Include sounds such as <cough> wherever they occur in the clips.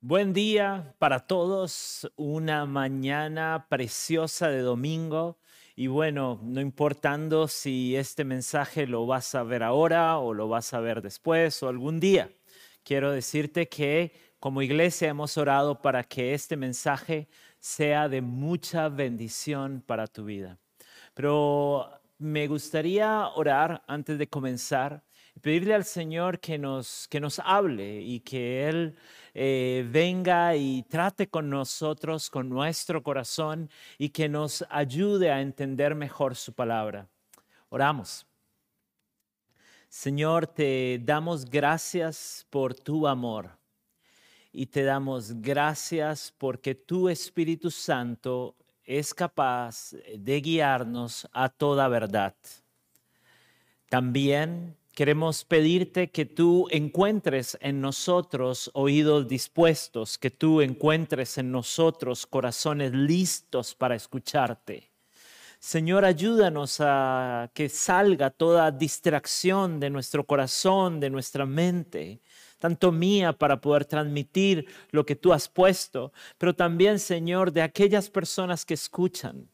Buen día para todos, una mañana preciosa de domingo. Y bueno, no importando si este mensaje lo vas a ver ahora o lo vas a ver después o algún día, quiero decirte que como iglesia hemos orado para que este mensaje sea de mucha bendición para tu vida. Pero me gustaría orar antes de comenzar pedirle al Señor que nos, que nos hable y que Él eh, venga y trate con nosotros, con nuestro corazón y que nos ayude a entender mejor su palabra. Oramos. Señor, te damos gracias por tu amor y te damos gracias porque tu Espíritu Santo es capaz de guiarnos a toda verdad. También Queremos pedirte que tú encuentres en nosotros oídos dispuestos, que tú encuentres en nosotros corazones listos para escucharte. Señor, ayúdanos a que salga toda distracción de nuestro corazón, de nuestra mente, tanto mía para poder transmitir lo que tú has puesto, pero también, Señor, de aquellas personas que escuchan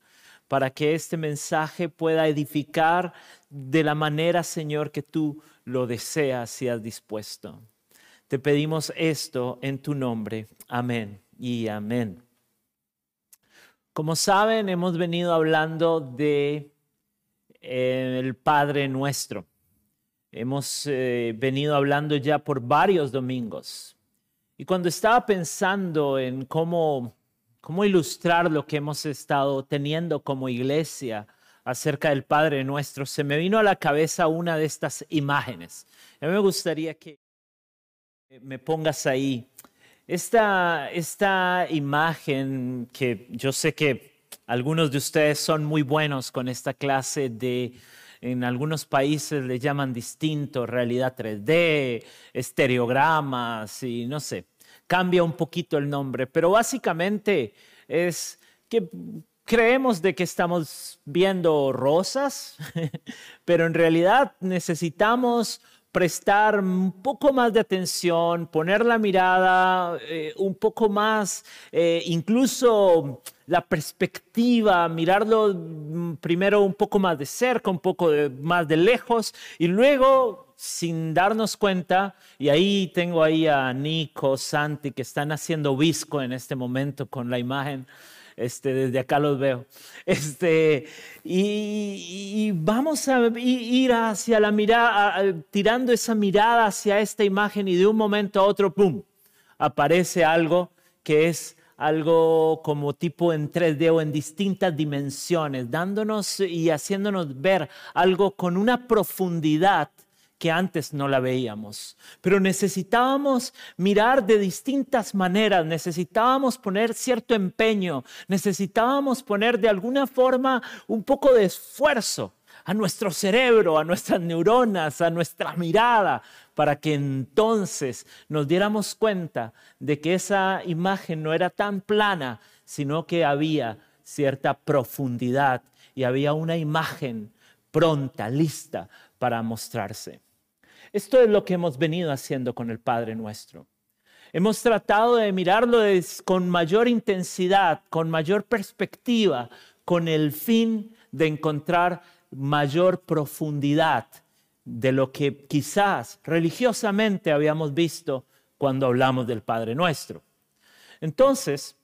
para que este mensaje pueda edificar de la manera, Señor, que tú lo deseas y has dispuesto. Te pedimos esto en tu nombre. Amén y amén. Como saben, hemos venido hablando de eh, el Padre nuestro. Hemos eh, venido hablando ya por varios domingos. Y cuando estaba pensando en cómo cómo ilustrar lo que hemos estado teniendo como iglesia acerca del Padre nuestro, se me vino a la cabeza una de estas imágenes. A mí me gustaría que me pongas ahí. Esta, esta imagen que yo sé que algunos de ustedes son muy buenos con esta clase de, en algunos países le llaman distinto, realidad 3D, estereogramas y no sé cambia un poquito el nombre, pero básicamente es que creemos de que estamos viendo rosas, <laughs> pero en realidad necesitamos prestar un poco más de atención, poner la mirada eh, un poco más, eh, incluso la perspectiva, mirarlo mm, primero un poco más de cerca, un poco más de lejos y luego sin darnos cuenta, y ahí tengo ahí a Nico, Santi, que están haciendo visco en este momento con la imagen. Este, desde acá los veo. Este, y, vamos a ir hacia la mirada, tirando esa mirada hacia esta imagen y de un momento a otro, ¡pum!, aparece algo que es algo como tipo en 3D o en distintas dimensiones, dándonos y haciéndonos ver algo con una profundidad que antes no la veíamos. Pero necesitábamos mirar de distintas maneras, necesitábamos poner cierto empeño, necesitábamos poner de alguna forma un poco de esfuerzo a nuestro cerebro, a nuestras neuronas, a nuestra mirada, para que entonces nos diéramos cuenta de que esa imagen no era tan plana, sino que había cierta profundidad y había una imagen pronta, lista para mostrarse. Esto es lo que hemos venido haciendo con el Padre nuestro. Hemos tratado de mirarlo con mayor intensidad, con mayor perspectiva, con el fin de encontrar mayor profundidad de lo que quizás religiosamente habíamos visto cuando hablamos del Padre nuestro. Entonces,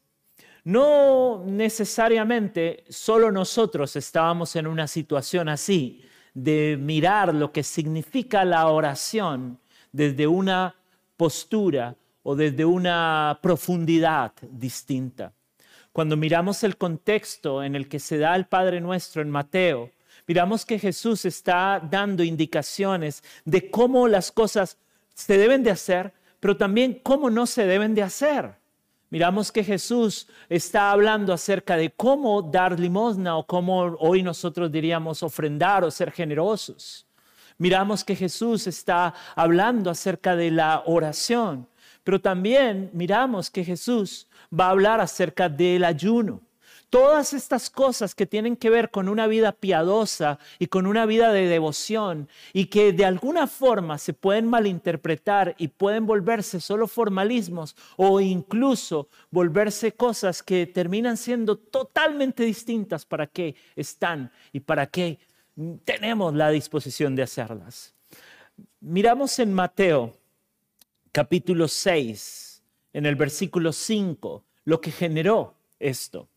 no necesariamente solo nosotros estábamos en una situación así, de mirar lo que significa la oración desde una postura o desde una profundidad distinta. Cuando miramos el contexto en el que se da el Padre Nuestro en Mateo, miramos que Jesús está dando indicaciones de cómo las cosas se deben de hacer, pero también cómo no se deben de hacer. Miramos que Jesús está hablando acerca de cómo dar limosna o cómo hoy nosotros diríamos ofrendar o ser generosos. Miramos que Jesús está hablando acerca de la oración, pero también miramos que Jesús va a hablar acerca del ayuno. Todas estas cosas que tienen que ver con una vida piadosa y con una vida de devoción y que de alguna forma se pueden malinterpretar y pueden volverse solo formalismos o incluso volverse cosas que terminan siendo totalmente distintas para qué están y para qué tenemos la disposición de hacerlas. Miramos en Mateo capítulo 6, en el versículo 5, lo que generó esto.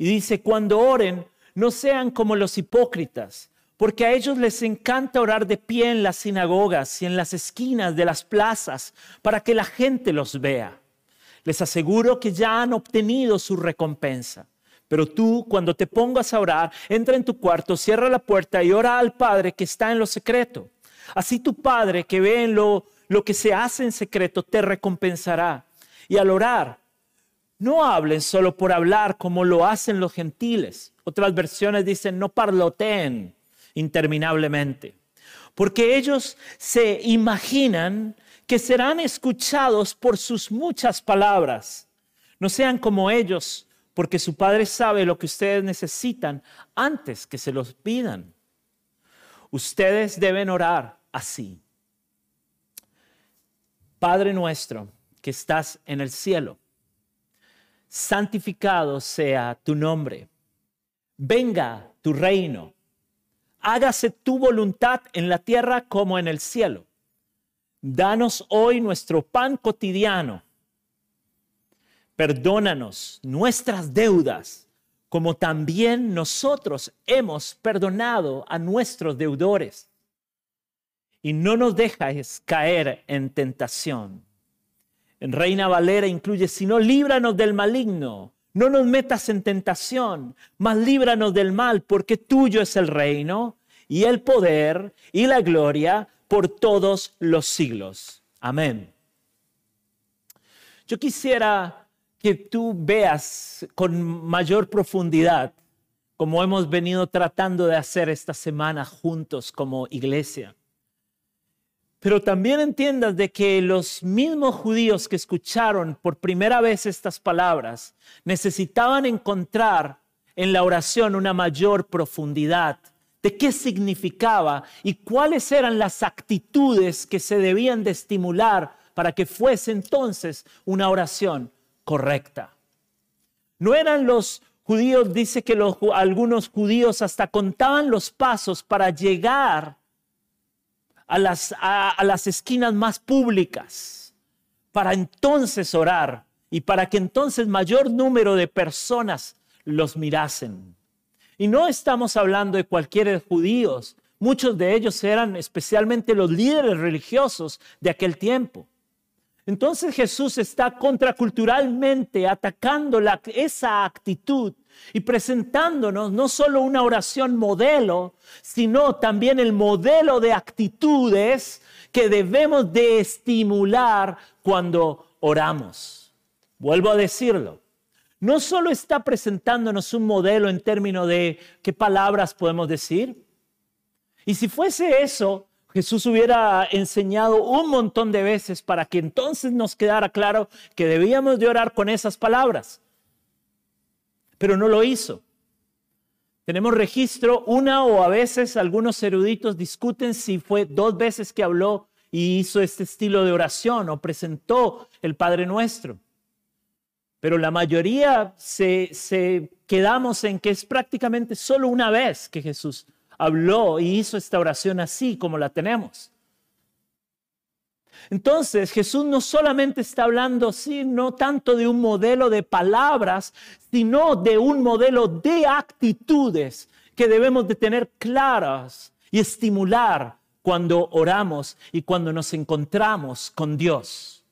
Y dice, cuando oren, no sean como los hipócritas, porque a ellos les encanta orar de pie en las sinagogas y en las esquinas de las plazas para que la gente los vea. Les aseguro que ya han obtenido su recompensa. Pero tú, cuando te pongas a orar, entra en tu cuarto, cierra la puerta y ora al Padre que está en lo secreto. Así tu Padre que ve en lo, lo que se hace en secreto te recompensará. Y al orar, no hablen solo por hablar como lo hacen los gentiles. Otras versiones dicen, no parloteen interminablemente. Porque ellos se imaginan que serán escuchados por sus muchas palabras. No sean como ellos, porque su Padre sabe lo que ustedes necesitan antes que se los pidan. Ustedes deben orar así. Padre nuestro que estás en el cielo santificado sea tu nombre. Venga tu reino. Hágase tu voluntad en la tierra como en el cielo. Danos hoy nuestro pan cotidiano. Perdónanos nuestras deudas, como también nosotros hemos perdonado a nuestros deudores. Y no nos dejes caer en tentación en Reina Valera incluye, sino líbranos del maligno, no nos metas en tentación, mas líbranos del mal, porque tuyo es el reino y el poder y la gloria por todos los siglos. Amén. Yo quisiera que tú veas con mayor profundidad, como hemos venido tratando de hacer esta semana juntos como iglesia pero también entiendas de que los mismos judíos que escucharon por primera vez estas palabras necesitaban encontrar en la oración una mayor profundidad de qué significaba y cuáles eran las actitudes que se debían de estimular para que fuese entonces una oración correcta. No eran los judíos, dice que algunos judíos hasta contaban los pasos para llegar a las, a, las esquinas más públicas para entonces orar y para que entonces mayor número de personas los mirasen. Y no estamos hablando de cualquier judíos, muchos de ellos eran especialmente los líderes religiosos de aquel tiempo. Entonces Jesús está contraculturalmente atacando la, esa actitud y presentándonos no solo una oración modelo, sino también el modelo de actitudes que debemos de estimular cuando oramos. Vuelvo a decirlo. No solo está presentándonos un modelo en términos de qué palabras podemos decir. Y si fuese eso, Jesús hubiera enseñado un montón de veces para que entonces nos quedara claro que debíamos de orar con esas palabras pero no lo hizo. Tenemos registro, una o a veces algunos eruditos discuten si fue dos veces que habló y hizo este estilo de oración o presentó el Padre Nuestro. Pero la mayoría se, se quedamos en que es prácticamente solo una vez que Jesús habló y hizo esta oración así como la tenemos. Entonces Jesús no solamente está hablando, sí, no tanto de un modelo de palabras, sino de un modelo de actitudes que debemos de tener claras y estimular cuando oramos y cuando nos encontramos con Dios.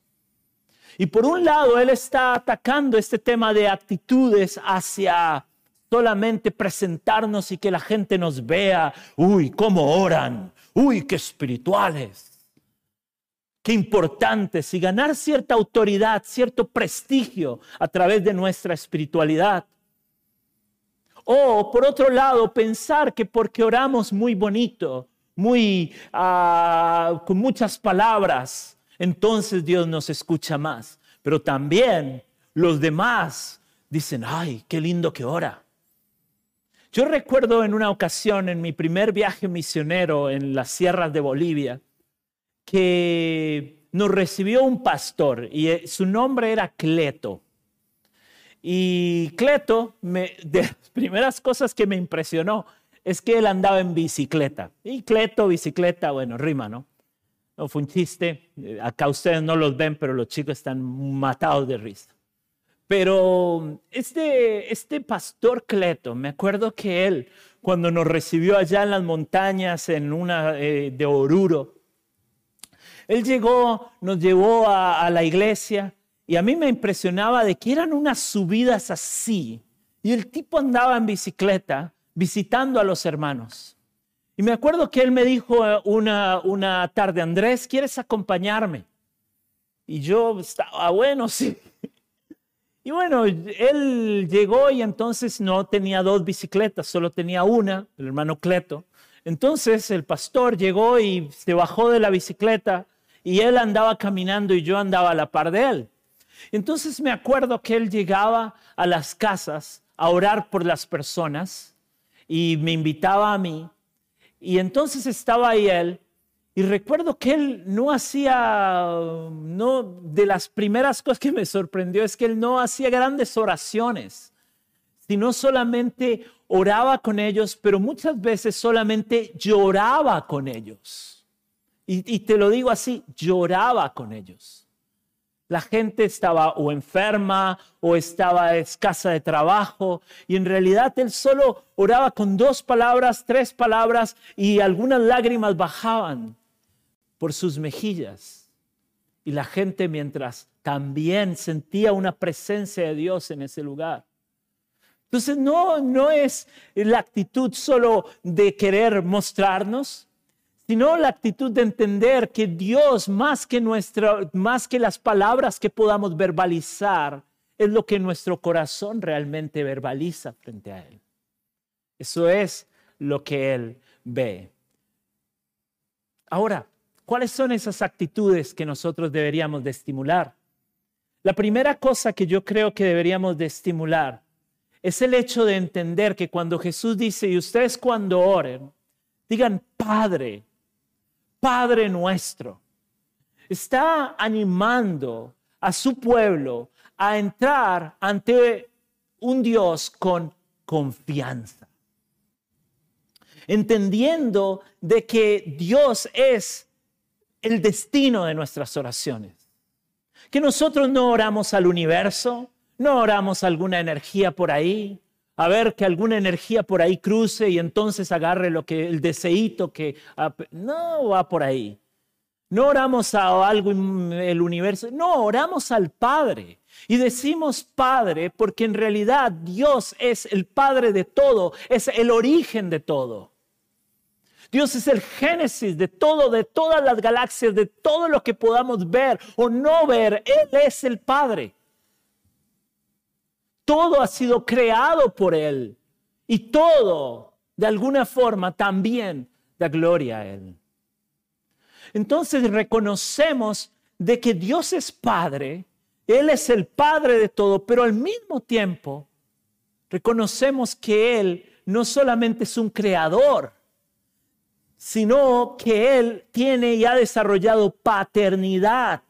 Y por un lado, Él está atacando este tema de actitudes hacia solamente presentarnos y que la gente nos vea, uy, cómo oran, uy, qué espirituales qué importantes y ganar cierta autoridad, cierto prestigio a través de nuestra espiritualidad. O por otro lado, pensar que porque oramos muy bonito, muy ah, con muchas palabras, entonces Dios nos escucha más. Pero también los demás dicen, ay, qué lindo que ora. Yo recuerdo en una ocasión, en mi primer viaje misionero en las sierras de Bolivia, que nos recibió un pastor y eh, su nombre era Cleto. Y Cleto, <laughs> de las primeras cosas que me impresionó es que él andaba en bicicleta. Y Cleto, bicicleta, bueno, rima, ¿no? No fue un chiste. Eh, acá ustedes no los ven, pero los chicos están matados de risa. Pero este, este pastor Cleto, me acuerdo que él, cuando nos recibió allá en las montañas, en una eh, de Oruro, él llegó, nos llevó a, la iglesia y a mí me impresionaba de que eran unas subidas así. Y el tipo andaba en bicicleta visitando a los hermanos. Y me acuerdo que él me dijo eh, una, una tarde, Andrés, ¿quieres acompañarme? Y yo estaba, bueno, sí. <laughs> Y bueno, él llegó y entonces no tenía dos bicicletas, solo tenía una, el hermano Cleto. Entonces el pastor llegó y se bajó de la bicicleta y él andaba caminando y yo andaba a la par de él. Entonces me acuerdo que él llegaba a las casas a orar por las personas y me invitaba a mí. Y entonces estaba ahí él y recuerdo que él no hacía, no, de las primeras cosas que me sorprendió es que él no hacía grandes oraciones, sino solamente oraba con ellos, pero muchas veces solamente lloraba con ellos. Y, te lo digo así, lloraba con ellos. La gente estaba o enferma o estaba escasa de trabajo y en realidad él solo oraba con dos palabras, tres palabras y algunas lágrimas bajaban por sus mejillas. Y la gente mientras también sentía una presencia de Dios en ese lugar. Entonces no, no es la actitud solo de querer mostrarnos, sino la actitud de entender que Dios, más que, más que las palabras que podamos verbalizar, es lo que nuestro corazón realmente verbaliza frente a Él. Eso es lo que Él ve. Ahora, ¿cuáles son esas actitudes que nosotros deberíamos de estimular? La primera cosa que yo creo que deberíamos de estimular es el hecho de entender que cuando Jesús dice, y ustedes cuando oren, digan, Padre, Padre nuestro. Está animando a su pueblo a entrar ante un Dios con confianza. Entendiendo de que Dios es el destino de nuestras oraciones. Que nosotros no oramos al universo, no oramos alguna energía por ahí, a ver que alguna energía por ahí cruce y entonces agarre lo que el deseito que no va por ahí. No oramos a algo en el universo, no, oramos al Padre. Y decimos Padre porque en realidad Dios es el Padre de todo, es el origen de todo. Dios es el génesis de todo, de todas las galaxias, de todo lo que podamos ver o no ver. Él es el Padre. Todo ha sido creado por Él y todo, de alguna forma, también da gloria a Él. Entonces reconocemos de que Dios es Padre, Él es el Padre de todo, pero al mismo tiempo reconocemos que Él no solamente es un creador, sino que Él tiene y ha desarrollado paternidad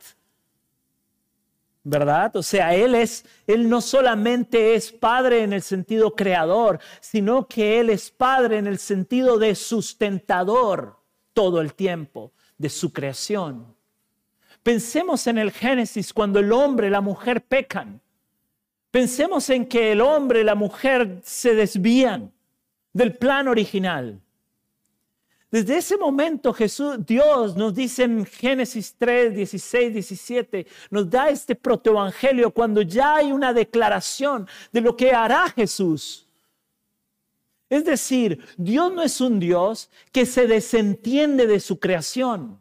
¿verdad? O sea, Él es, Él no solamente es Padre en el sentido creador, sino que Él es Padre en el sentido de sustentador todo el tiempo de su creación. Pensemos en el Génesis cuando el hombre y la mujer pecan. Pensemos en que el hombre y la mujer se desvían del plan original. Desde ese momento Dios nos dice en Génesis 3, 16, 17, nos da este protoevangelio cuando ya hay una declaración de lo que hará Jesús. Es decir, Dios no es un Dios que se desentiende de su creación,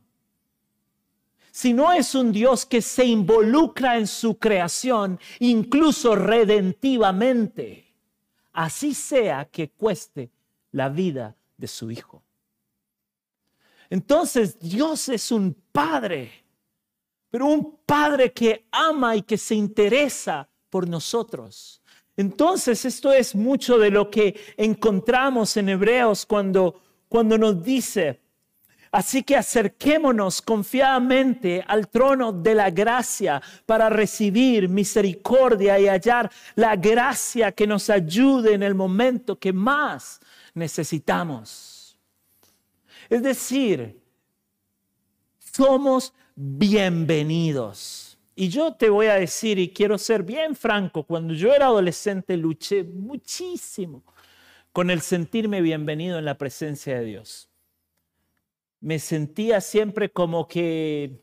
sino es un Dios que se involucra en su creación, incluso redentivamente, así sea que cueste la vida de su Hijo. Entonces Dios es un padre, pero un padre que ama y que se interesa por nosotros. Entonces, esto es mucho de lo que encontramos en Hebreos cuando, cuando nos dice, así que acerquémonos confiadamente al trono de la gracia para recibir misericordia y hallar la gracia que nos ayude en el momento que más necesitamos. Es decir, somos bienvenidos. Y yo te voy a decir, y quiero ser bien franco, cuando yo era adolescente luché muchísimo con el sentirme bienvenido en la presencia de Dios. Me sentía siempre como que,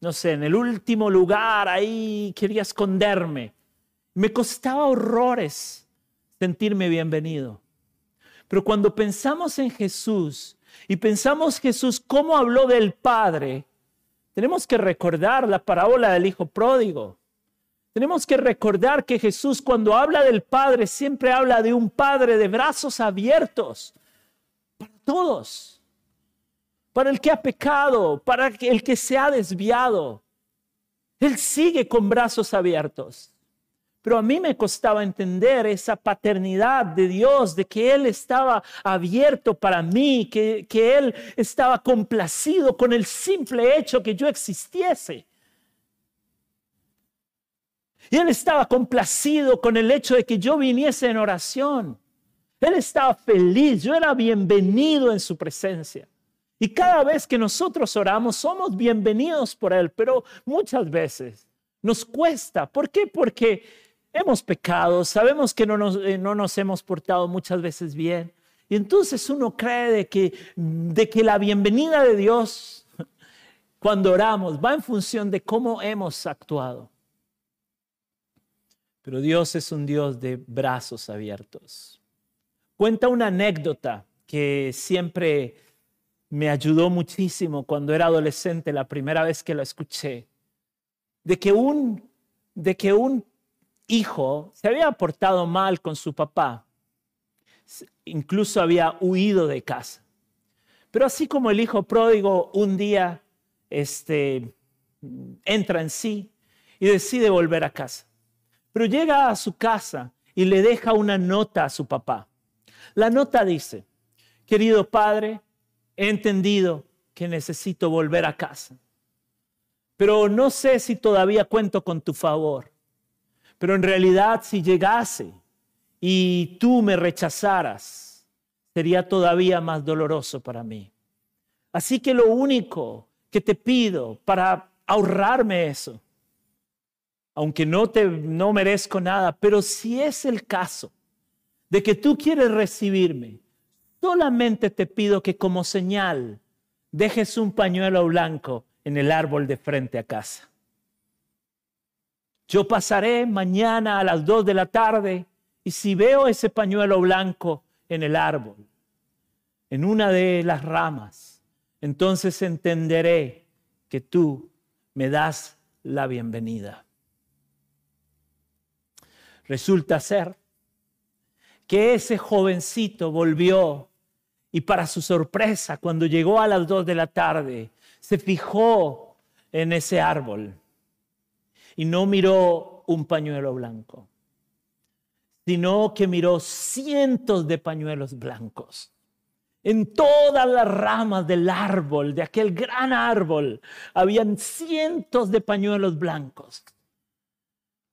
no sé, en el último lugar, ahí quería esconderme. Me costaba horrores sentirme bienvenido. Pero cuando pensamos en Jesús y pensamos Jesús cómo habló del Padre, tenemos que recordar la parábola del Hijo Pródigo. Tenemos que recordar que Jesús cuando habla del Padre siempre habla de un Padre de brazos abiertos para todos, para el que ha pecado, para el que se ha desviado. Él sigue con brazos abiertos. Pero a mí me costaba entender esa paternidad de Dios, de que Él estaba abierto para mí, que, que Él estaba complacido con el simple hecho que yo existiese. Y Él estaba complacido con el hecho de que yo viniese en oración. Él estaba feliz, yo era bienvenido en su presencia. Y cada vez que nosotros oramos, somos bienvenidos por Él, pero muchas veces nos cuesta. ¿Por qué? Porque hemos pecado, sabemos que no nos, eh, no nos hemos portado muchas veces bien. Y entonces uno cree de que, de que la bienvenida de Dios <laughs> cuando oramos va en función de cómo hemos actuado. Pero Dios es un Dios de brazos abiertos. Cuenta una anécdota que siempre me ayudó muchísimo cuando era adolescente, la primera vez que la escuché, de que un, de que un hijo se había portado mal con su papá, incluso había huido de casa. Pero así como el hijo pródigo un día este, entra en sí y decide volver a casa. Pero llega a su casa y le deja una nota a su papá. La nota dice, querido padre, he entendido que necesito volver a casa, pero no sé si todavía cuento con tu favor. Pero en realidad si llegase y tú me rechazaras, sería todavía más doloroso para mí. Así que lo único que te pido para ahorrarme eso, aunque no te no merezco nada, pero si es el caso de que tú quieres recibirme, solamente te pido que como señal dejes un pañuelo blanco en el árbol de frente a casa. Yo pasaré mañana a las dos de la tarde y si veo ese pañuelo blanco en el árbol, en una de las ramas, entonces entenderé que tú me das la bienvenida. Resulta ser que ese jovencito volvió y para su sorpresa, cuando llegó a las dos de la tarde, se fijó en ese árbol y no miró un pañuelo blanco, sino que miró cientos de pañuelos blancos. En todas las ramas del árbol, de aquel gran árbol, habían cientos de pañuelos blancos,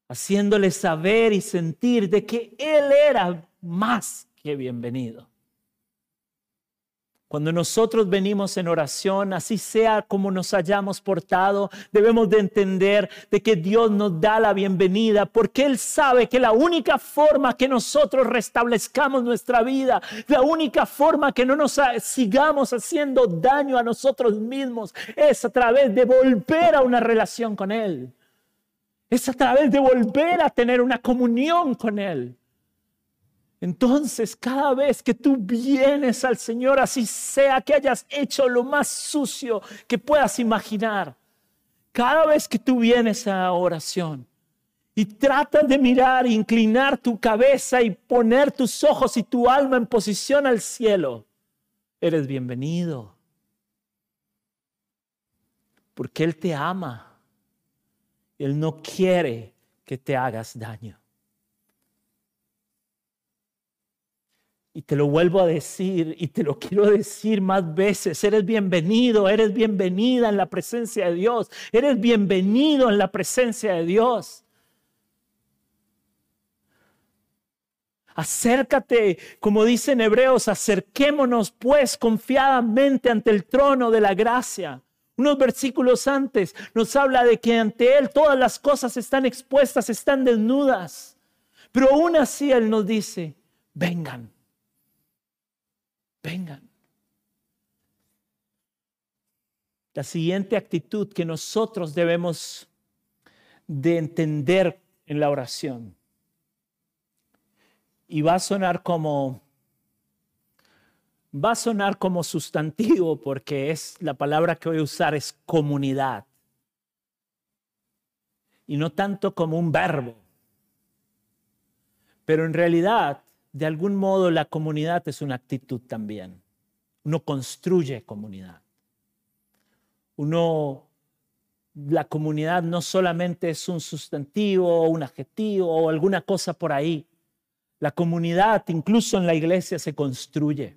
haciéndole saber y sentir de que Él era más que bienvenido. Cuando nosotros venimos en oración, así sea como nos hayamos portado, debemos de entender de que Dios nos da la bienvenida porque Él sabe que la única forma que nosotros restablezcamos nuestra vida, la única forma que no nos sigamos haciendo daño a nosotros mismos es a través de volver a una relación con Él. Es a través de volver a tener una comunión con Él. Entonces, cada vez que tú vienes al Señor, así sea que hayas hecho lo más sucio que puedas imaginar, cada vez que tú vienes a oración y tratas de mirar, inclinar tu cabeza y poner tus ojos y tu alma en posición al cielo, eres bienvenido. Porque Él te ama. Él no quiere que te hagas daño. Y te lo vuelvo a decir y te lo <laughs> quiero decir más veces. Eres bienvenido, eres bienvenida en la presencia de Dios. Eres bienvenido en la presencia de Dios. Acércate, como dicen Hebreos, acerquémonos pues confiadamente ante el trono de la gracia. Unos versículos antes nos habla de que ante Él todas las cosas están expuestas, están desnudas. Pero aún así Él nos dice, vengan, vengan. La siguiente actitud que nosotros debemos de entender en la oración. Y va a sonar como va a sonar como sustantivo porque es la palabra que voy a usar es comunidad. Y no tanto como un verbo. Pero en realidad de algún modo la comunidad es una actitud también. Uno construye comunidad. Uno, la comunidad no solamente es un sustantivo o un adjetivo o alguna cosa por ahí. La comunidad, incluso en la iglesia, se construye.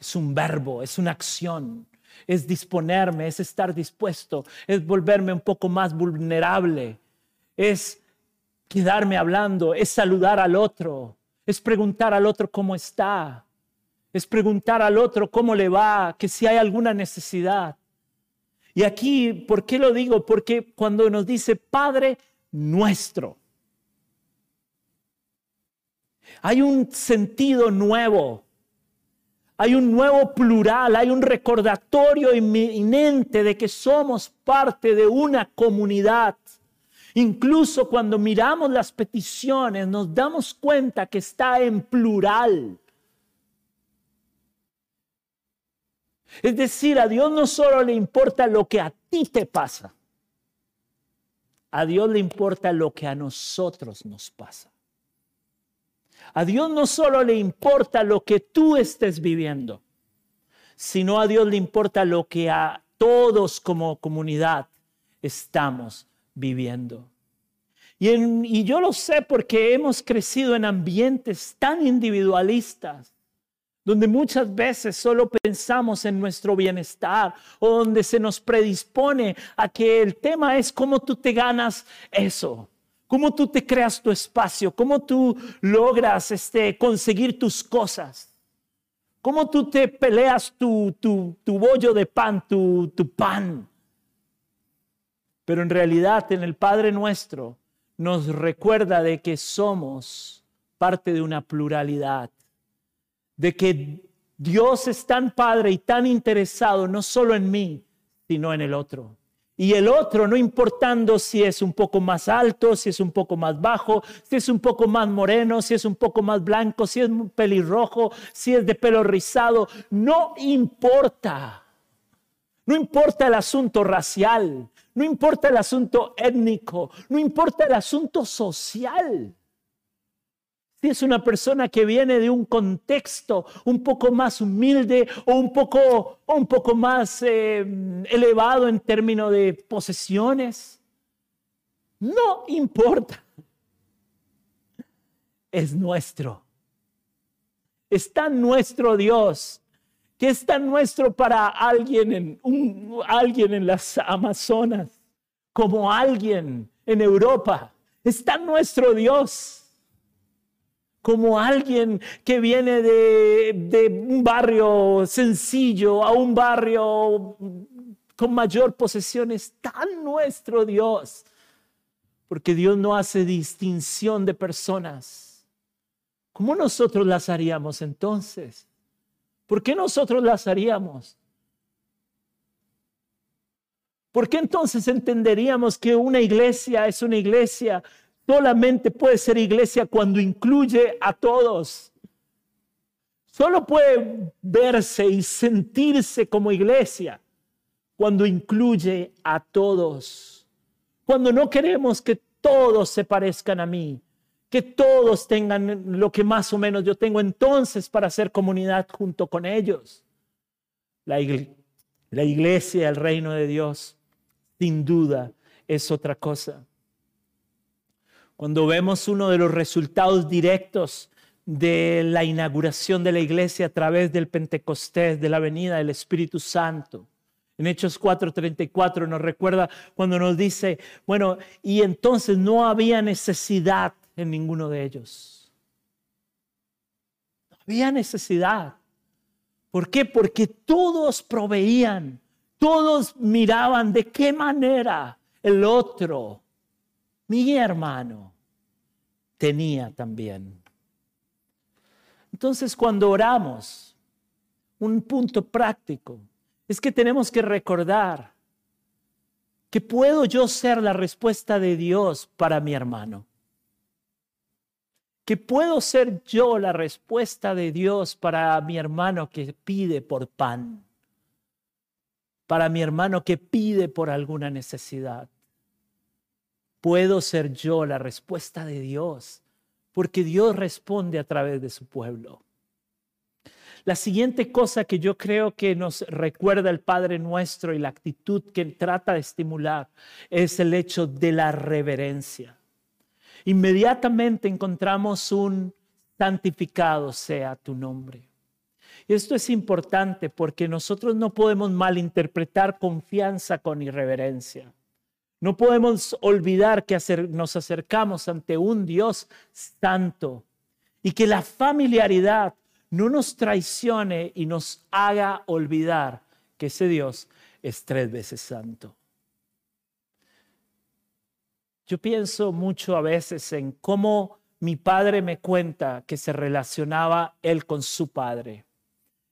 Es un verbo, es una acción, es disponerme, es estar dispuesto, es volverme un poco más vulnerable, es quedarme hablando, es saludar al otro, es preguntar al otro cómo está, es preguntar al otro cómo le va, que si hay alguna necesidad. Y aquí, ¿por qué lo digo? Porque cuando nos dice Padre nuestro, hay un sentido nuevo, hay un nuevo plural, hay un recordatorio inminente de que somos parte de una comunidad Incluso cuando miramos las peticiones nos damos cuenta que está en plural. Es decir, a Dios no solo le importa lo que a ti te pasa, a Dios le importa lo que a nosotros nos pasa. A Dios no solo le importa lo que tú estés viviendo, sino a Dios le importa lo que a todos como comunidad estamos viviendo. Y, yo lo sé porque hemos crecido en ambientes tan individualistas, donde muchas veces solo pensamos en nuestro bienestar o donde se nos predispone a que el tema es cómo tú te ganas eso, cómo tú te creas tu espacio, cómo tú logras este, conseguir tus cosas, cómo tú te peleas tu, bollo de pan, tu pan. Pero en realidad en el Padre nuestro nos recuerda de que somos parte de una pluralidad, de que Dios es tan Padre y tan interesado no solo en mí, sino en el otro. Y el otro, no importando si es un poco más alto, si es un poco más bajo, si es un poco más moreno, si es un poco más blanco, si es pelirrojo, si es de pelo rizado, no importa. No importa el asunto racial, no importa el asunto étnico, no importa el asunto social. Si es una persona que viene de un contexto un poco más humilde o un poco, un poco más eh, elevado en términos de posesiones, no importa. Es nuestro. Está nuestro Dios que es tan nuestro para alguien en, alguien en las Amazonas, como alguien en Europa. Es tan nuestro Dios como alguien que viene de, de, un barrio sencillo a un barrio con mayor posesión, es tan nuestro Dios, porque Dios no hace distinción de personas. ¿Cómo nosotros las haríamos entonces? ¿Por qué nosotros las haríamos? ¿Por qué entonces entenderíamos que una iglesia es una iglesia? Solamente puede ser iglesia cuando incluye a todos. Solo puede verse y sentirse como iglesia cuando incluye a todos. Cuando no queremos que todos se parezcan a mí, que todos tengan lo que más o menos yo tengo entonces para hacer comunidad junto con ellos. La, iglesia, el reino de Dios, sin duda es otra cosa. Cuando vemos uno de los resultados directos de la inauguración de la iglesia a través del Pentecostés, de la venida del Espíritu Santo. En Hechos 4:34 nos recuerda cuando nos dice, bueno, y entonces no había necesidad en ninguno de ellos. No había necesidad. ¿Por qué? Porque todos proveían, todos miraban de qué manera el otro, mi hermano, tenía también. Entonces cuando oramos, un punto práctico es que tenemos que recordar que puedo yo ser la respuesta de Dios para mi hermano. Que puedo ser yo la respuesta de Dios para mi hermano que pide por pan. Para mi hermano que pide por alguna necesidad. Puedo ser yo la respuesta de Dios porque Dios responde a través de su pueblo. La siguiente cosa que yo creo que nos recuerda el Padre nuestro y la actitud que trata de estimular es el hecho de la reverencia. Inmediatamente encontramos un santificado sea tu nombre. Esto es importante porque nosotros no podemos malinterpretar confianza con irreverencia. No podemos olvidar que nos acercamos ante un Dios santo y que la familiaridad no nos traicione y nos haga olvidar que ese Dios es tres veces santo. Yo pienso mucho a veces en cómo mi padre me cuenta que se relacionaba él con su padre.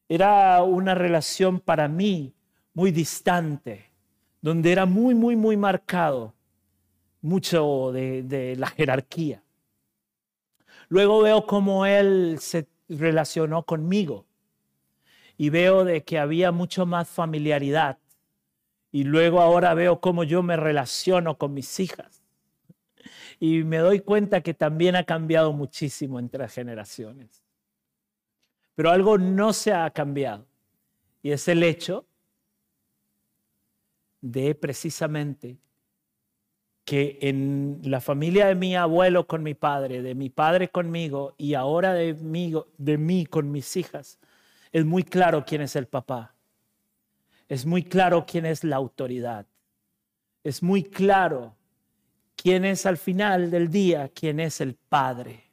Era una relación para mí muy distante donde era muy, muy, muy marcado mucho de, la jerarquía. Luego veo cómo él se relacionó conmigo y veo de que había mucho más familiaridad. Y luego ahora veo cómo yo me relaciono con mis hijas. Y me doy cuenta que también ha cambiado muchísimo entre generaciones. Pero algo no se ha cambiado. Y es el hecho de precisamente que en la familia de mi abuelo con mi padre, de mi padre conmigo y ahora de mí, de mí con mis hijas, es muy claro quién es el papá. Es muy claro quién es la autoridad. Es muy claro quién es al final del día, quién es el padre.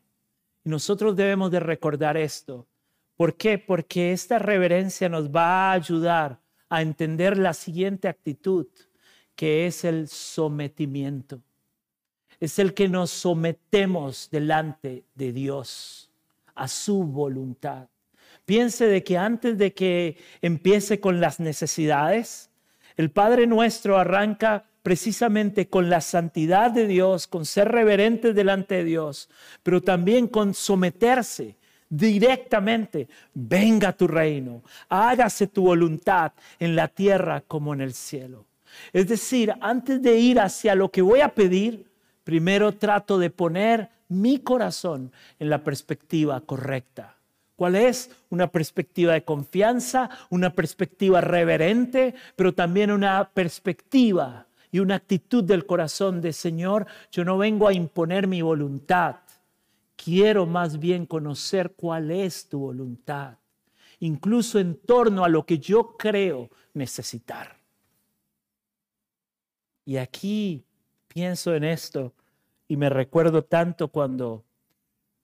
Y nosotros debemos de recordar esto. ¿Por qué? Porque esta reverencia nos va a ayudar a entender la siguiente actitud, que es el sometimiento. Es el que nos sometemos delante de Dios, a su voluntad. Piense de que antes de que empiece con las necesidades, el Padre nuestro arranca precisamente con la santidad de Dios, con ser reverente delante de Dios, pero también con someterse directamente, venga tu reino, hágase tu voluntad en la tierra como en el cielo. Es decir, antes de ir hacia lo que voy a pedir, primero trato de poner mi corazón en la perspectiva correcta. ¿Cuál es? Una perspectiva de confianza, una perspectiva reverente, pero también una perspectiva y una actitud del corazón de Señor, yo no vengo a imponer mi voluntad, Quiero más bien conocer cuál es tu voluntad, incluso en torno a lo que yo creo necesitar. Y aquí pienso en esto y me recuerdo tanto cuando,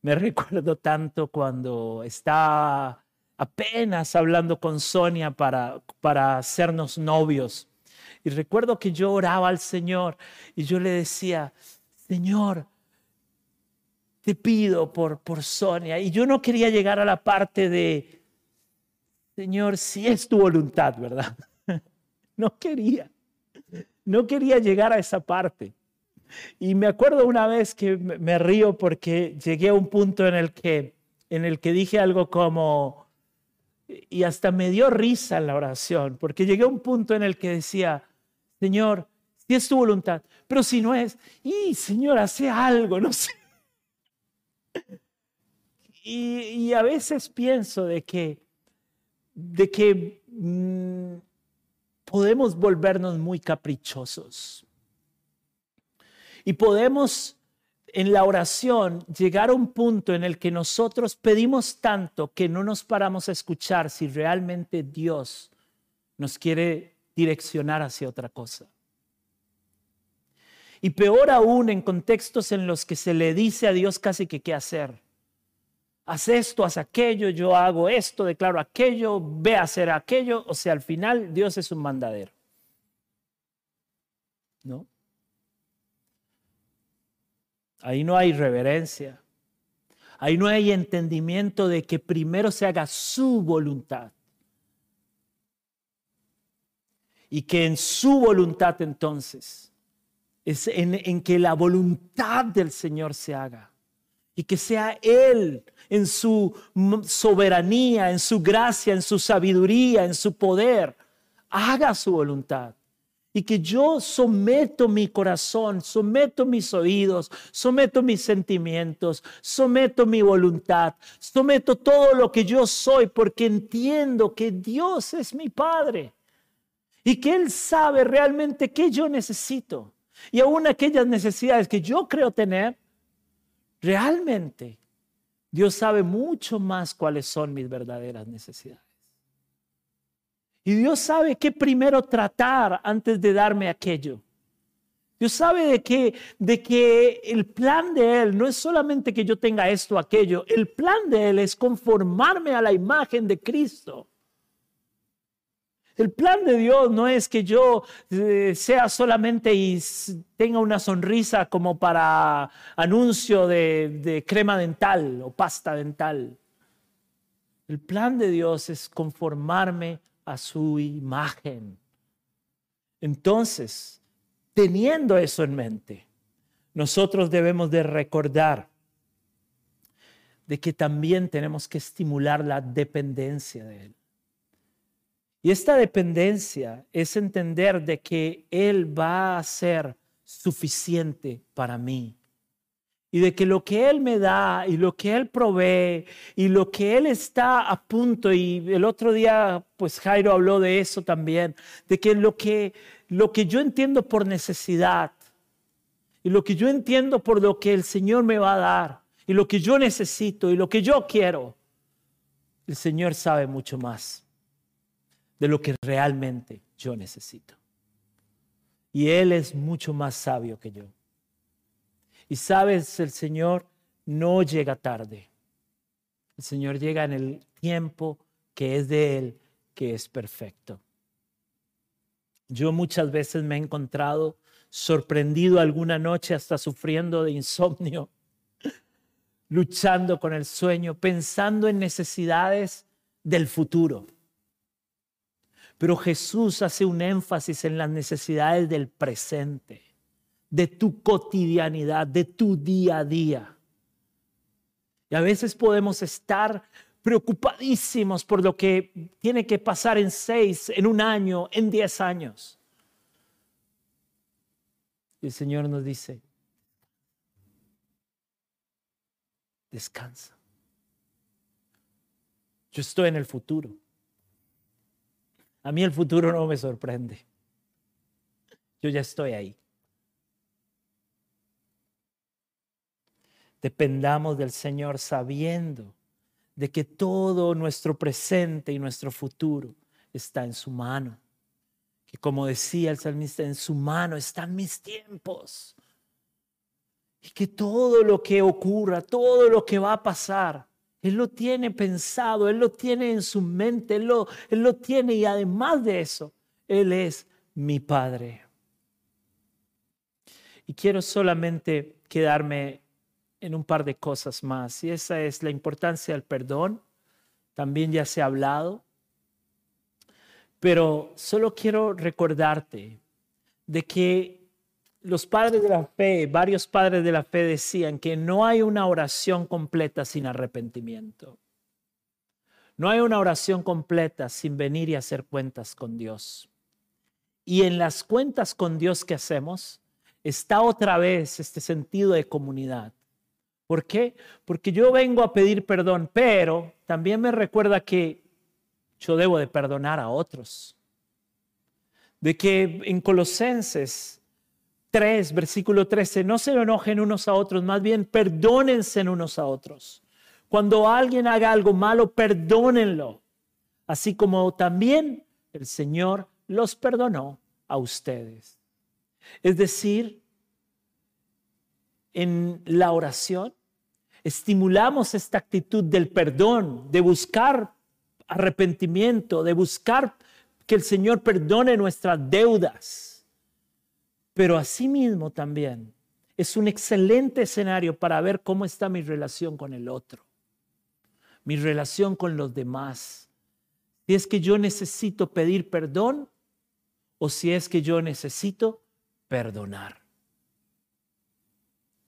me <laughs> recuerdo tanto cuando estaba apenas hablando con Sonia para, para hacernos novios. Y recuerdo que yo oraba al Señor y yo le decía, Señor, te pido por, por Sonia. Y yo no quería llegar a la parte de, Señor, si es tu voluntad, ¿verdad? <laughs> No quería. No quería llegar a esa parte. Y me acuerdo una vez que me río porque llegué a un punto en el que, en el que dije algo como, y hasta me dio risa la oración, porque llegué a un punto en el que decía, Señor, si es tu voluntad, pero si no es, y Señor, hace algo, no sé. Y, a veces pienso de que, de que mm, podemos volvernos muy caprichosos. Y podemos en la oración llegar a un punto en el que nosotros pedimos tanto que no nos paramos a escuchar si realmente Dios nos quiere direccionar hacia otra cosa. Y peor aún en contextos en los que se le dice a Dios casi que qué hacer. Haz esto, haz aquello, yo hago esto, declaro aquello, ve a hacer aquello. O sea, al final Dios es un mandadero. ¿No? Ahí no hay reverencia. Ahí no hay entendimiento de que primero se haga su voluntad. Y que en su voluntad entonces es en, que la voluntad del Señor se haga. Y que sea Él en su soberanía, en su gracia, en su sabiduría, en su poder, haga su voluntad y que yo someto mi corazón, someto mis oídos, someto mis sentimientos, someto mi voluntad, someto todo lo que yo soy porque entiendo que Dios es mi Padre y que Él sabe realmente qué yo necesito. Y aún aquellas necesidades que yo creo tener, realmente Dios sabe mucho más cuáles son mis verdaderas necesidades. Y Dios sabe qué primero tratar antes de darme aquello. Dios sabe de que, de que el plan de Él no es solamente que yo tenga esto o aquello, el plan de Él es conformarme a la imagen de Cristo. El plan de Dios no es que yo eh, sea solamente y tenga una sonrisa como para anuncio de, de crema dental o pasta dental. El plan de Dios es conformarme a su imagen. Entonces, teniendo eso en mente, nosotros debemos de recordar de que también tenemos que estimular la dependencia de Él. Y esta dependencia es entender de que Él va a ser suficiente para mí. Y de que lo que Él me da y lo que Él provee y lo que Él está a punto, y el otro día pues Jairo habló de eso también, de que lo que, lo que yo entiendo por necesidad y lo que yo entiendo por lo que el Señor me va a dar y lo que yo necesito y lo que yo quiero, el Señor sabe mucho más de lo que realmente yo necesito. Y Él es mucho más sabio que yo. Y sabes, el Señor no llega tarde. El Señor llega en el tiempo que es de Él, que es perfecto. Yo muchas veces me he encontrado sorprendido alguna noche hasta sufriendo de insomnio, <laughs> luchando con el sueño, pensando en necesidades del futuro. Pero Jesús hace un énfasis en las necesidades del presente, de tu cotidianidad, de tu día a día. Y a veces podemos estar preocupadísimos por lo que tiene que pasar en seis, en un año, en diez años. Y el Señor nos dice, descansa. Yo estoy en el futuro. A mí el futuro no me sorprende. Yo ya estoy ahí. Dependamos del Señor sabiendo de que todo nuestro presente y nuestro futuro está en su mano. Que como decía el salmista, en su mano están mis tiempos. Y que todo lo que ocurra, todo lo que va a pasar, él lo tiene pensado, Él lo tiene en su mente, Él lo, Él lo tiene y además de eso, Él es mi Padre. Y quiero solamente quedarme en un par de cosas más, y esa es la importancia del perdón, también ya se ha hablado, pero solo quiero recordarte de que los padres de la fe, varios padres de la fe decían que no hay una oración completa sin arrepentimiento. No hay una oración completa sin venir y hacer cuentas con Dios. Y en las cuentas con Dios que hacemos está otra vez este sentido de comunidad. ¿Por qué? Porque yo vengo a pedir perdón, pero también me recuerda que yo debo de perdonar a otros. De que en Colosenses 3, versículo 13, no se enojen unos a otros, más bien perdónense unos a otros. Cuando alguien haga algo malo, perdónenlo, así como también el Señor los perdonó a ustedes. Es decir, en la oración estimulamos esta actitud del perdón, de buscar arrepentimiento, de buscar que el Señor perdone nuestras deudas. Pero asimismo también es un excelente escenario para ver cómo está mi relación con el otro, mi relación con los demás. Si es que yo necesito pedir perdón o si es que yo necesito perdonar.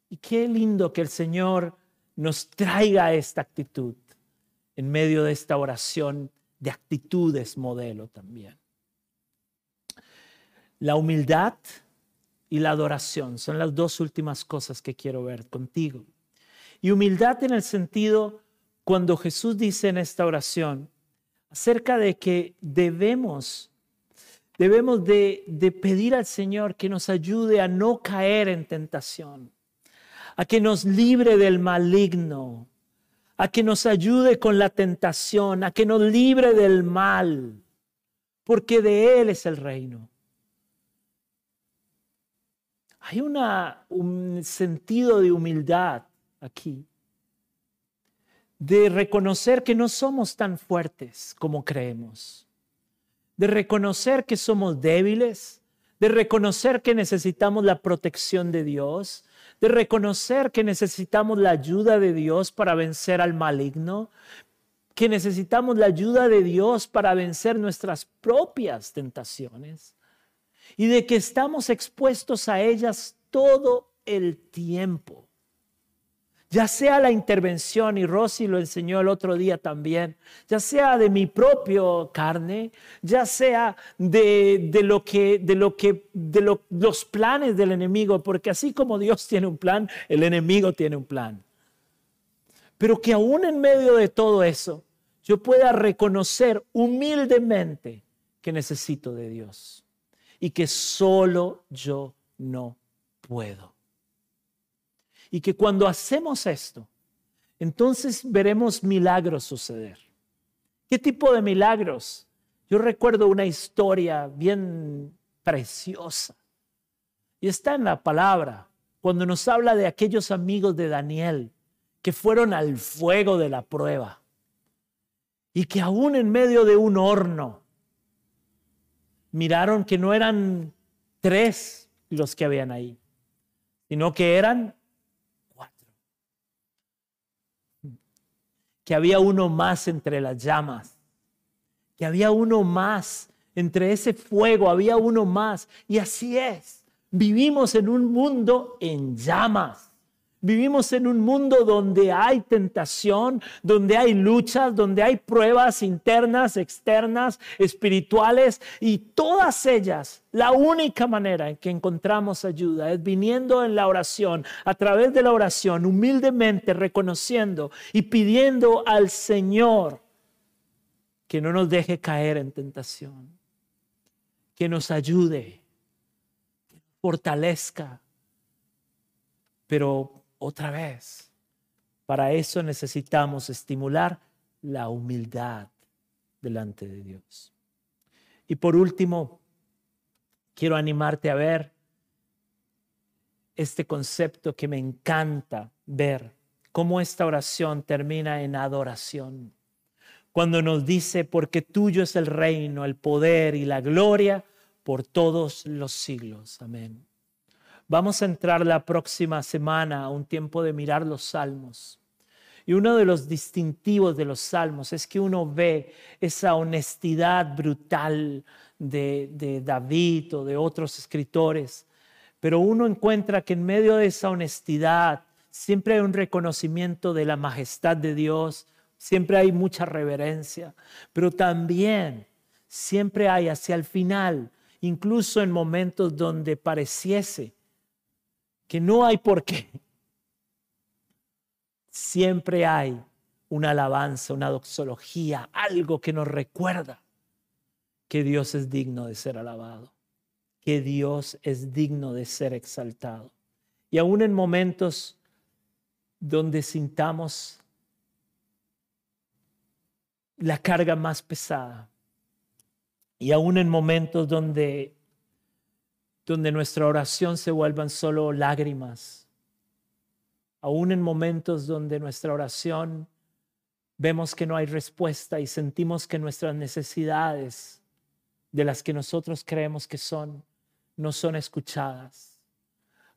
Y qué lindo que el Señor nos traiga esta actitud en medio de esta oración de actitudes modelo también. La humildad y la adoración son las dos últimas cosas que quiero ver contigo. Y humildad en el sentido cuando Jesús dice en esta oración acerca de que debemos debemos de, pedir al Señor que nos ayude a no caer en tentación, a que nos libre del maligno, a que nos ayude con la tentación, a que nos libre del mal, porque de Él es el reino. Hay un sentido de humildad aquí, de reconocer que no somos tan fuertes como creemos, de reconocer que somos débiles, de reconocer que necesitamos la protección de Dios, de reconocer que necesitamos la ayuda de Dios para vencer al maligno, que necesitamos la ayuda de Dios para vencer nuestras propias tentaciones y de que estamos expuestos a ellas todo el tiempo ya sea la intervención, y Rosy lo enseñó el otro día también, ya sea de mi propio carne, ya sea de, lo que, de lo que, de los planes del enemigo, porque así como Dios tiene un plan, el enemigo tiene un plan. Pero que aún en medio de todo eso, yo pueda reconocer humildemente que necesito de Dios y que solo yo no puedo. Y que cuando hacemos esto, entonces veremos milagros suceder. ¿Qué tipo de milagros? Yo recuerdo una historia bien preciosa. Y está en la palabra, cuando nos habla de aquellos amigos de Daniel que fueron al fuego de la prueba y que aún en medio de un horno miraron que no eran tres los que habían ahí, sino que eran que había uno más entre las llamas, que había uno más entre ese fuego, había uno más. Y así es, vivimos en un mundo en llamas. Vivimos en un mundo donde hay tentación, donde hay luchas, donde hay pruebas internas, externas, espirituales y todas ellas, la única manera en que encontramos ayuda es viniendo en la oración, a través de la oración, humildemente reconociendo y pidiendo al Señor que no nos deje caer en tentación, que nos ayude, que fortalezca, pero otra vez. Para eso necesitamos estimular la humildad delante de Dios. Y por último, quiero animarte a ver este concepto que me encanta ver, cómo esta oración termina en adoración. Cuando nos dice, porque tuyo es el reino, el poder y la gloria por todos los siglos. Amén. Vamos a entrar la próxima semana a un tiempo de mirar los salmos. Y uno de los distintivos de los salmos es que uno ve esa honestidad brutal de, David o de otros escritores, pero uno encuentra que en medio de esa honestidad siempre hay un reconocimiento de la majestad de Dios, siempre hay mucha reverencia, pero también siempre hay hacia el final, incluso en momentos donde pareciese que no hay por qué. Siempre hay una alabanza, una doxología, algo que nos recuerda que Dios es digno de ser alabado. que Dios es digno de ser exaltado. Y aún en momentos donde sintamos la carga más pesada, y aún en momentos donde, donde nuestra oración se vuelvan solo lágrimas, aún en momentos donde nuestra oración vemos que no hay respuesta y sentimos que nuestras necesidades de las que nosotros creemos que son, no son escuchadas.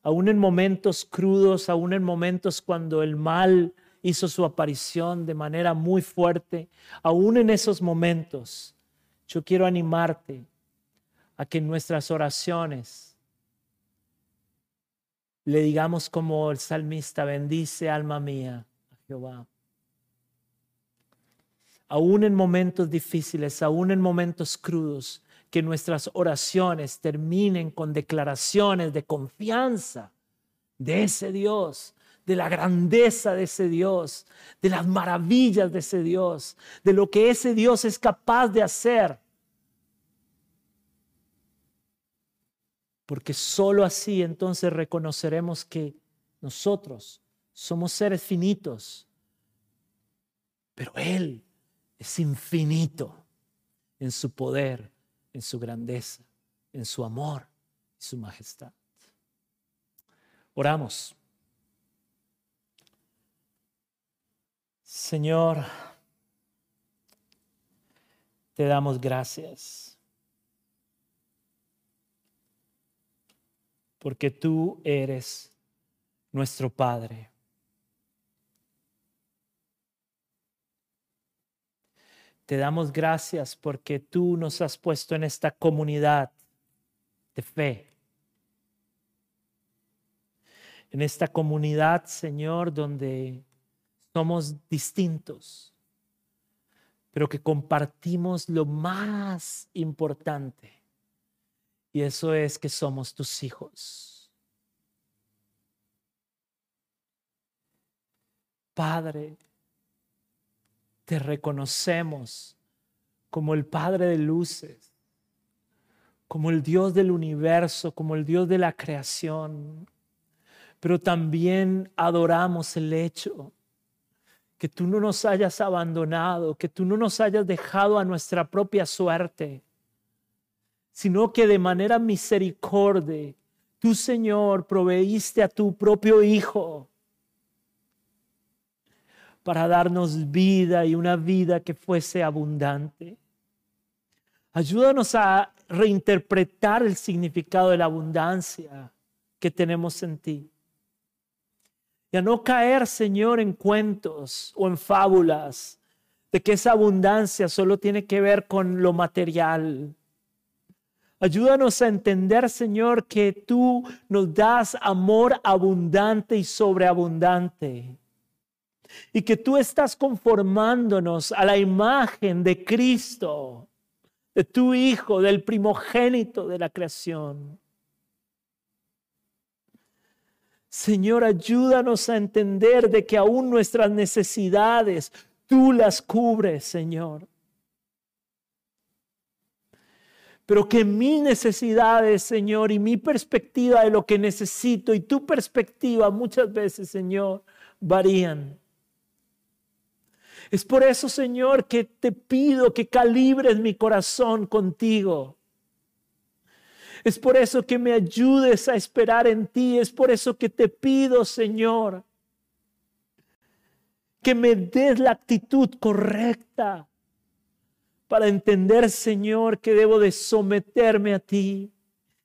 Aún en momentos crudos, aún en momentos cuando el mal hizo su aparición de manera muy fuerte, aún en esos momentos, yo quiero animarte a que nuestras oraciones le digamos como el salmista, bendice alma mía a Jehová aún en momentos difíciles, aún en momentos crudos, que nuestras oraciones terminen con declaraciones de confianza de ese Dios, de la grandeza de ese Dios, de las maravillas de ese Dios, de lo que ese Dios es capaz de hacer. Porque sólo así entonces reconoceremos que nosotros somos seres finitos, pero Él es infinito en su poder, en su grandeza, en su amor y su majestad. Oramos. Señor, te damos gracias porque tú eres nuestro Padre Te damos gracias porque tú nos has puesto en esta comunidad de fe. En esta comunidad, Señor, donde somos distintos, pero que compartimos lo más importante. Y eso es que somos tus hijos. Padre, te reconocemos como el Padre de luces, como el Dios del universo, como el Dios de la creación, pero también adoramos el hecho que tú no nos hayas abandonado, que tú no nos hayas dejado a nuestra propia suerte, sino que de manera misericordia, tú Señor proveíste a tu propio Hijo para darnos vida y una vida que fuese abundante. Ayúdanos a reinterpretar el significado de la abundancia que tenemos en ti. Y a no caer, Señor, en cuentos o en fábulas de que esa abundancia solo tiene que ver con lo material. Ayúdanos a entender, Señor, que tú nos das amor abundante y sobreabundante y que tú estás conformándonos a la imagen de Cristo, de tu Hijo, del primogénito de la creación. Señor, ayúdanos a entender de que aún nuestras necesidades tú las cubres, Señor. Pero que mis necesidades, Señor, y mi perspectiva de lo que necesito y tu perspectiva muchas veces, Señor, varían. Es por eso, Señor, que te pido que calibres mi corazón contigo. Es por eso que me ayudes a esperar en ti. Es por eso que te pido, Señor, que me des la actitud correcta para entender, Señor, que debo de someterme a ti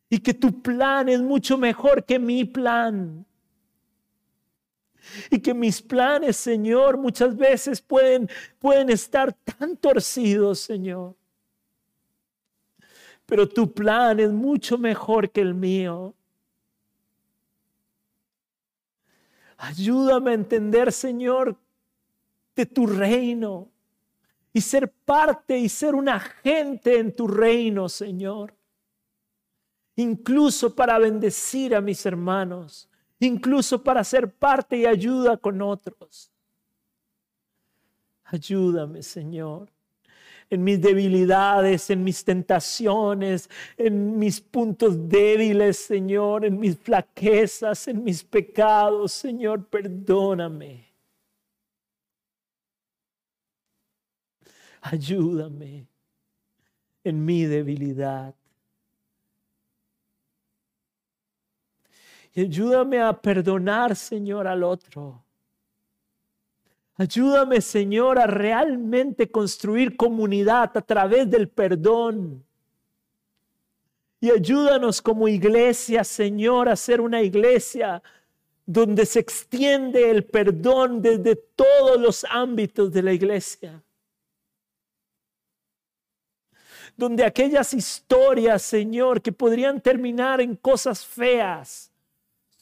y que tu plan es mucho mejor que mi plan. Y que mis planes, Señor, muchas veces pueden, pueden estar tan torcidos, Señor. Pero tu plan es mucho mejor que el mío. Ayúdame a entender, Señor, de tu reino y ser parte y ser un agente en tu reino, Señor. Incluso para bendecir a mis hermanos incluso para ser parte y ayuda con otros. Ayúdame, Señor. en mis debilidades, en mis tentaciones, en mis puntos débiles, Señor, en mis flaquezas, en mis pecados, Señor, perdóname. Ayúdame en mi debilidad. Y ayúdame a perdonar, Señor, al otro. Ayúdame, Señor, a realmente construir comunidad a través del perdón. Y ayúdanos como iglesia, Señor, a ser una iglesia donde se extiende el perdón desde todos los ámbitos de la iglesia. Donde aquellas historias, Señor, que podrían terminar en cosas feas,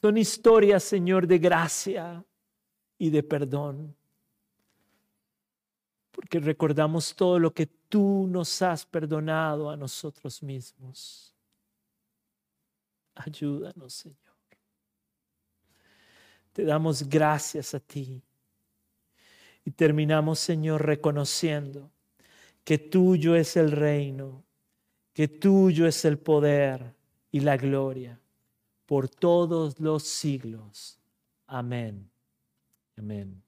son historias, Señor, de gracia y de perdón. Porque recordamos todo lo que tú nos has perdonado a nosotros mismos. Ayúdanos, Señor. Te damos gracias a ti. Y terminamos, Señor, reconociendo que tuyo es el reino, que tuyo es el poder y la gloria por todos los siglos. Amén. Amén.